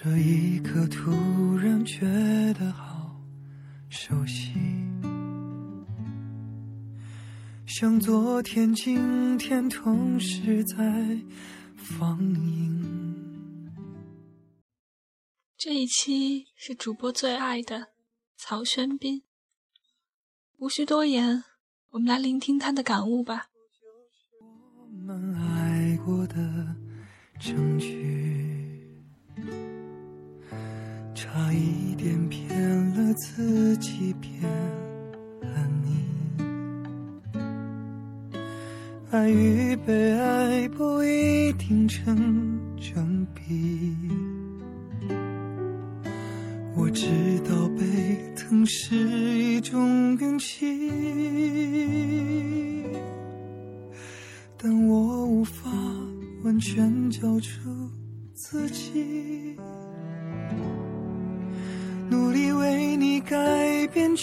这一刻突然觉得好熟悉，像昨天、今天同时在放映。这一期是主播最爱的曹轩宾，无需多言，我们来聆听他的感悟吧。我们爱过的证据。差一点骗了自己，骗了你。爱与被爱不一定成正比。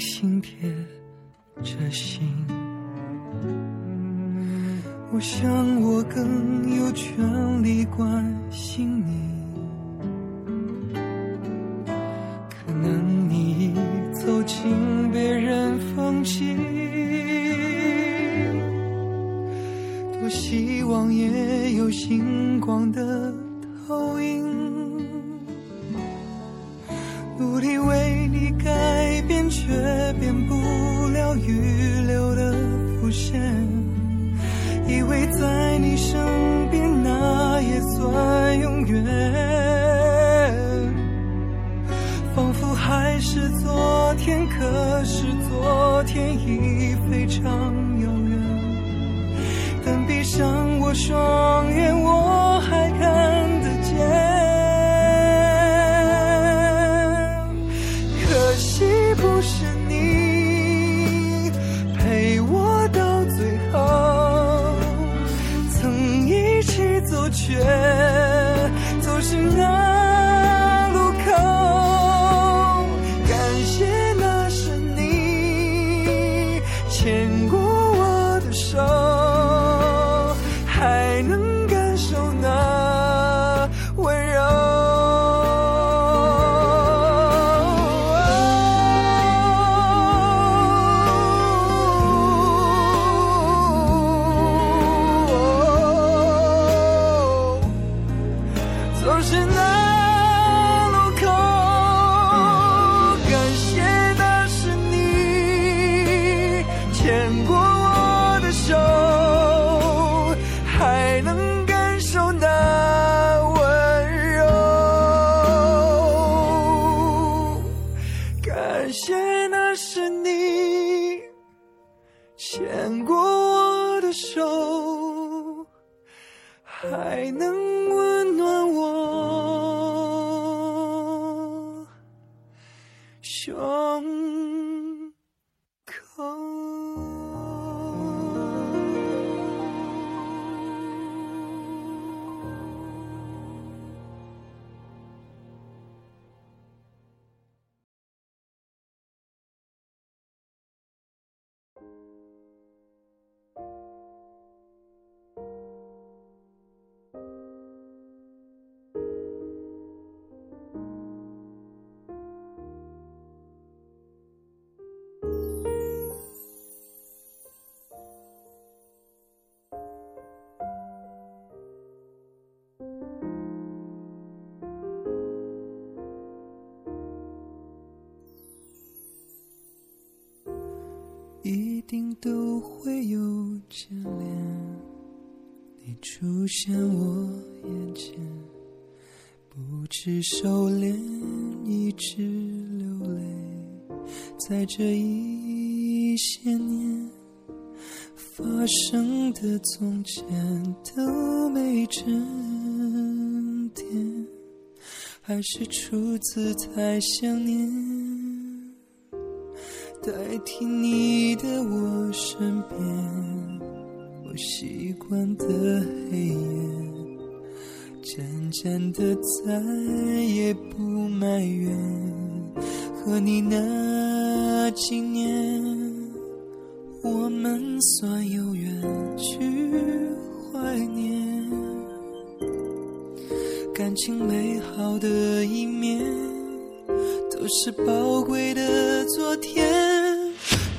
心贴着心，我想我更有权利关心你。你身边那也算永远，仿佛还是昨天，可是昨天已非常遥远。但闭上我双眼，我一定都会有眷恋。你出现我眼前，不知收敛，一直流泪，在这一些年发生的从前都没真点，还是出自太想念。代替你的我身边，我习惯的黑夜，渐渐的再也不埋怨。和你那几年，我们算有缘去怀念，感情美好的一面，都是宝贵的昨天。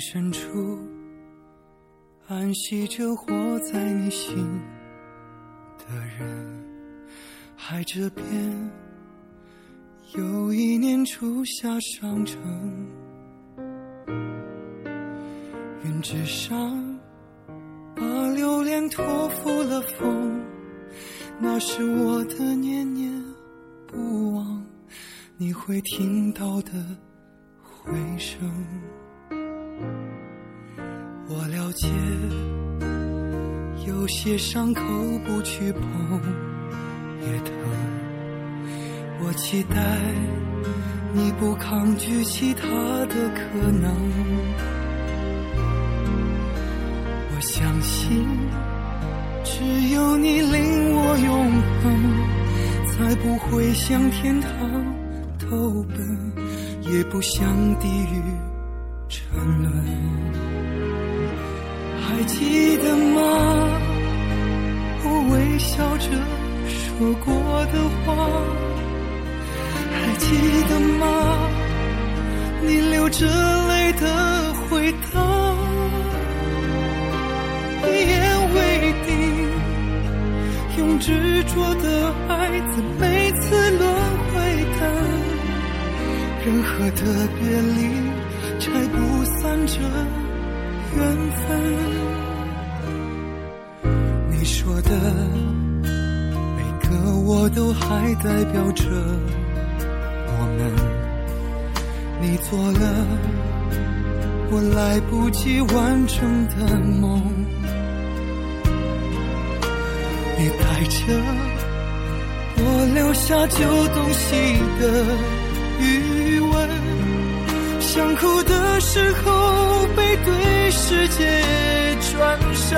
深处，安息着活在你心的人。海这边，有一年初夏上城。云之上，把留恋托付了风。那是我的念念不忘，你会听到的回声。我了解，有些伤口不去碰也疼。我期待你不抗拒其他的可能。我相信，只有你令我永恒，才不会向天堂投奔，也不向地狱沉沦。还记得吗？我微笑着说过的话，还记得吗？你流着泪的回答，一言为定，用执着的爱在每次轮回的任何的别离，拆不散这。缘分，你说的每个我都还代表着我们。你做了我来不及完成的梦，你带着我留下旧东西的余。想哭的时候，背对世界转身，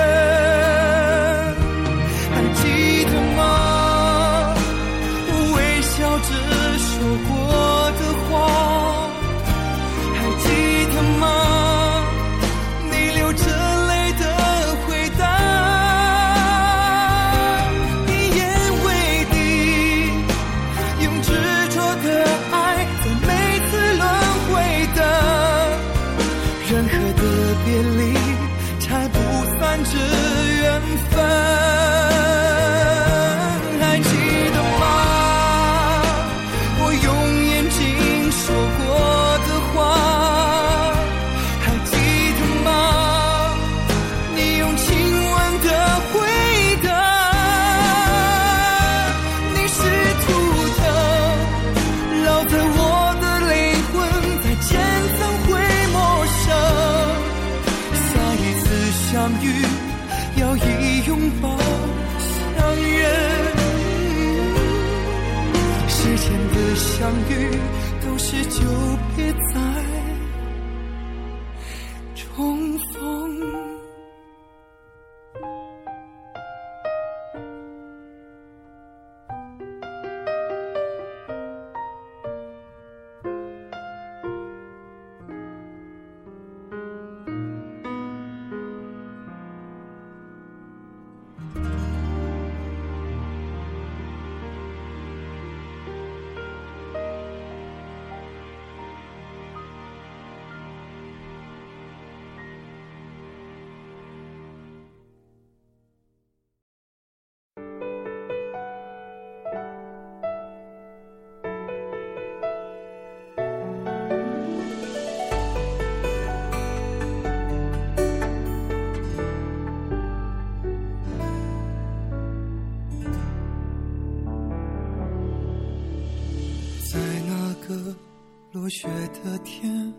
雪的天，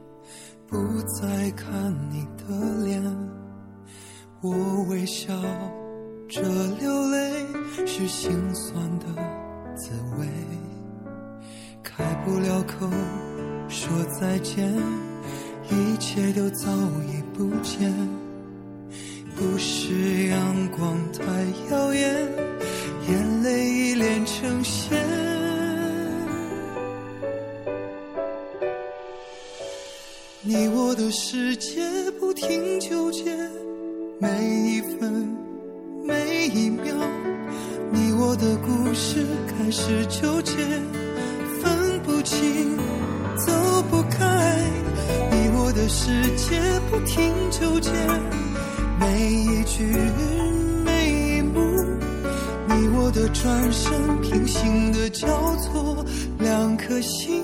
不再看你的脸。我微笑着流泪，是心酸的滋味。开不了口说再见，一切都早已不见。不是阳光太耀眼，眼泪已连成线。你我的世界不停纠结，每一分每一秒，你我的故事开始纠结，分不清走不开。你我的世界不停纠结，每一句每一幕，你我的转身平行的交错，两颗心。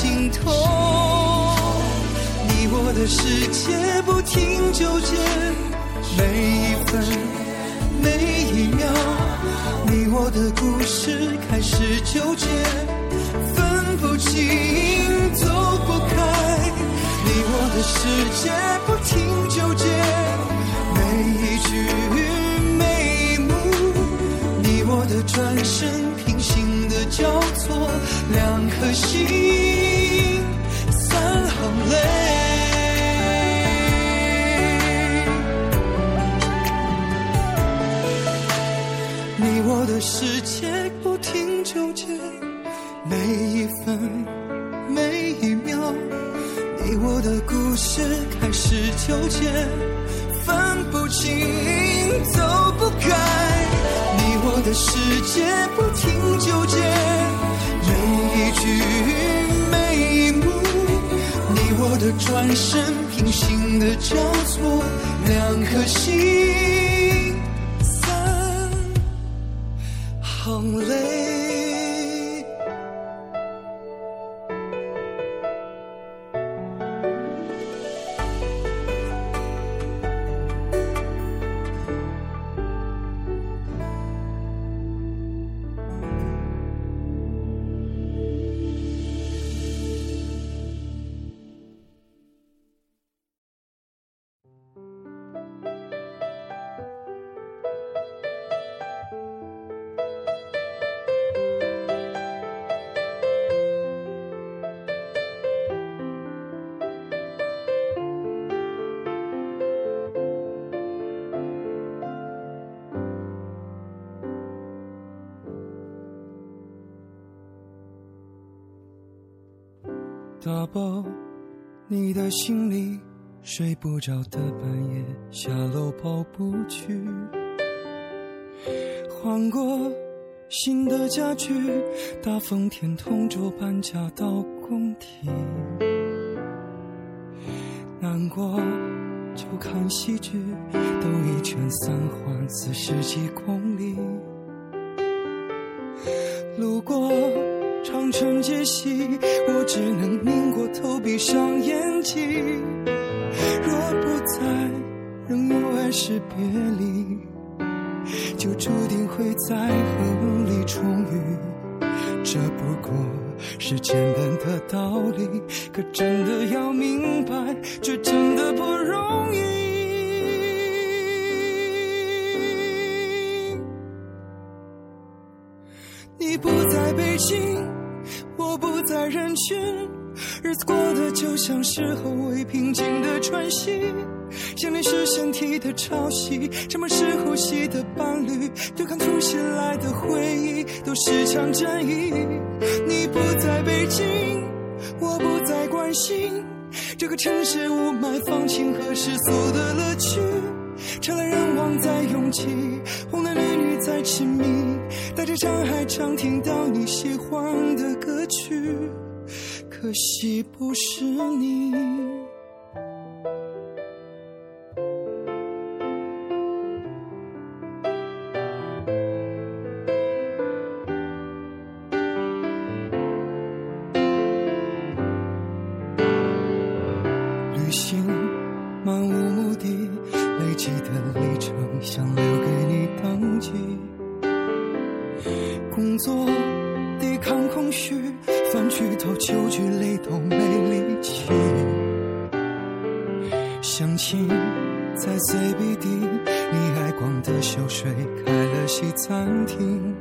尽头，你我的世界不停纠结，每一分每一秒，你我的故事开始纠结，分不清走不开。你我的世界不停纠结，每一句每一幕，你我的转身交错两颗心三行泪。你我的世界不停纠结每一分每一秒你我的故事开始纠结分不清走不开。你我的世界不停纠结每一句每一幕你我的转身平行的交错两颗心三行泪打包，你的行李，睡不着的半夜下楼跑步去，换过新的家具，大风天同桌搬家到工体，难过就看喜剧，兜一圈三环四十几公里，路过。长城街西，我只能拧过头，闭上眼睛。若不在，仍有爱是别离，就注定会在恨里重遇。这不过是简单的道理，可真的要明白，却真的不容易。你不在北京。在人群，日子过得就像是后未平静的喘息。想念是身体的潮汐，什么时候吸的伴侣，对抗突袭来的回忆，都是场战役。你不在北京，我不再关心这个城市雾霾、放晴和世俗的乐趣。车来人往在拥挤，红男绿女在亲密，带着伤害常听到你喜欢的歌曲，可惜不是你。抵抗空虚，饭局到酒局累都没力气。相亲在 CBD，你爱逛的秀水开了西餐厅。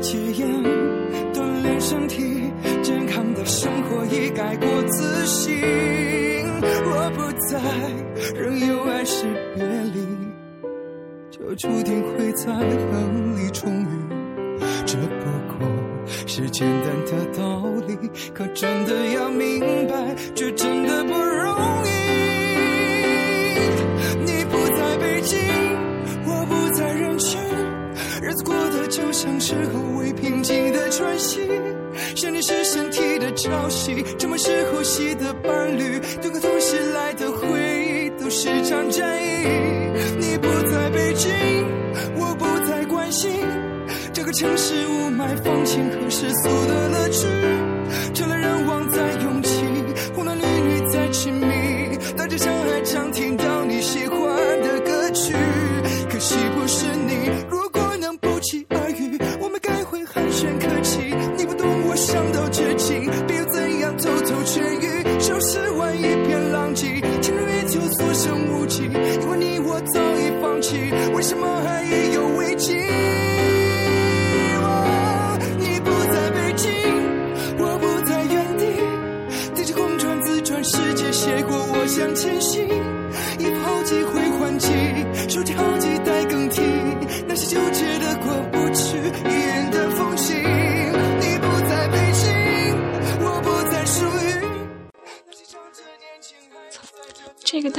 戒烟锻炼身体，健康的生活已改过自新。若不在。仍有爱是别离，就注定会在恨里重可真的要明白，却真的不容易。你不在北京，我不在人群，日子过得就像是后未平静的喘息。想你是身体的潮汐，什么是呼吸的伴侣，对抗突袭来的回忆都。是场战役，你不在北京，我不再关心这个城市雾霾、放晴和世俗的乐趣。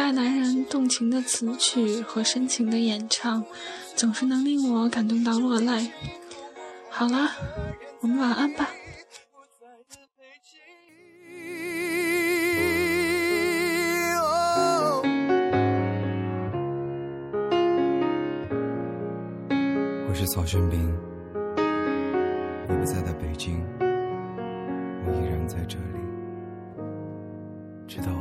这个大男人动情的词曲和深情的演唱，总是能令我感动到落泪。好了，我们晚安吧。我是曹轩宾，你不在的北京，我依然在这里，直到。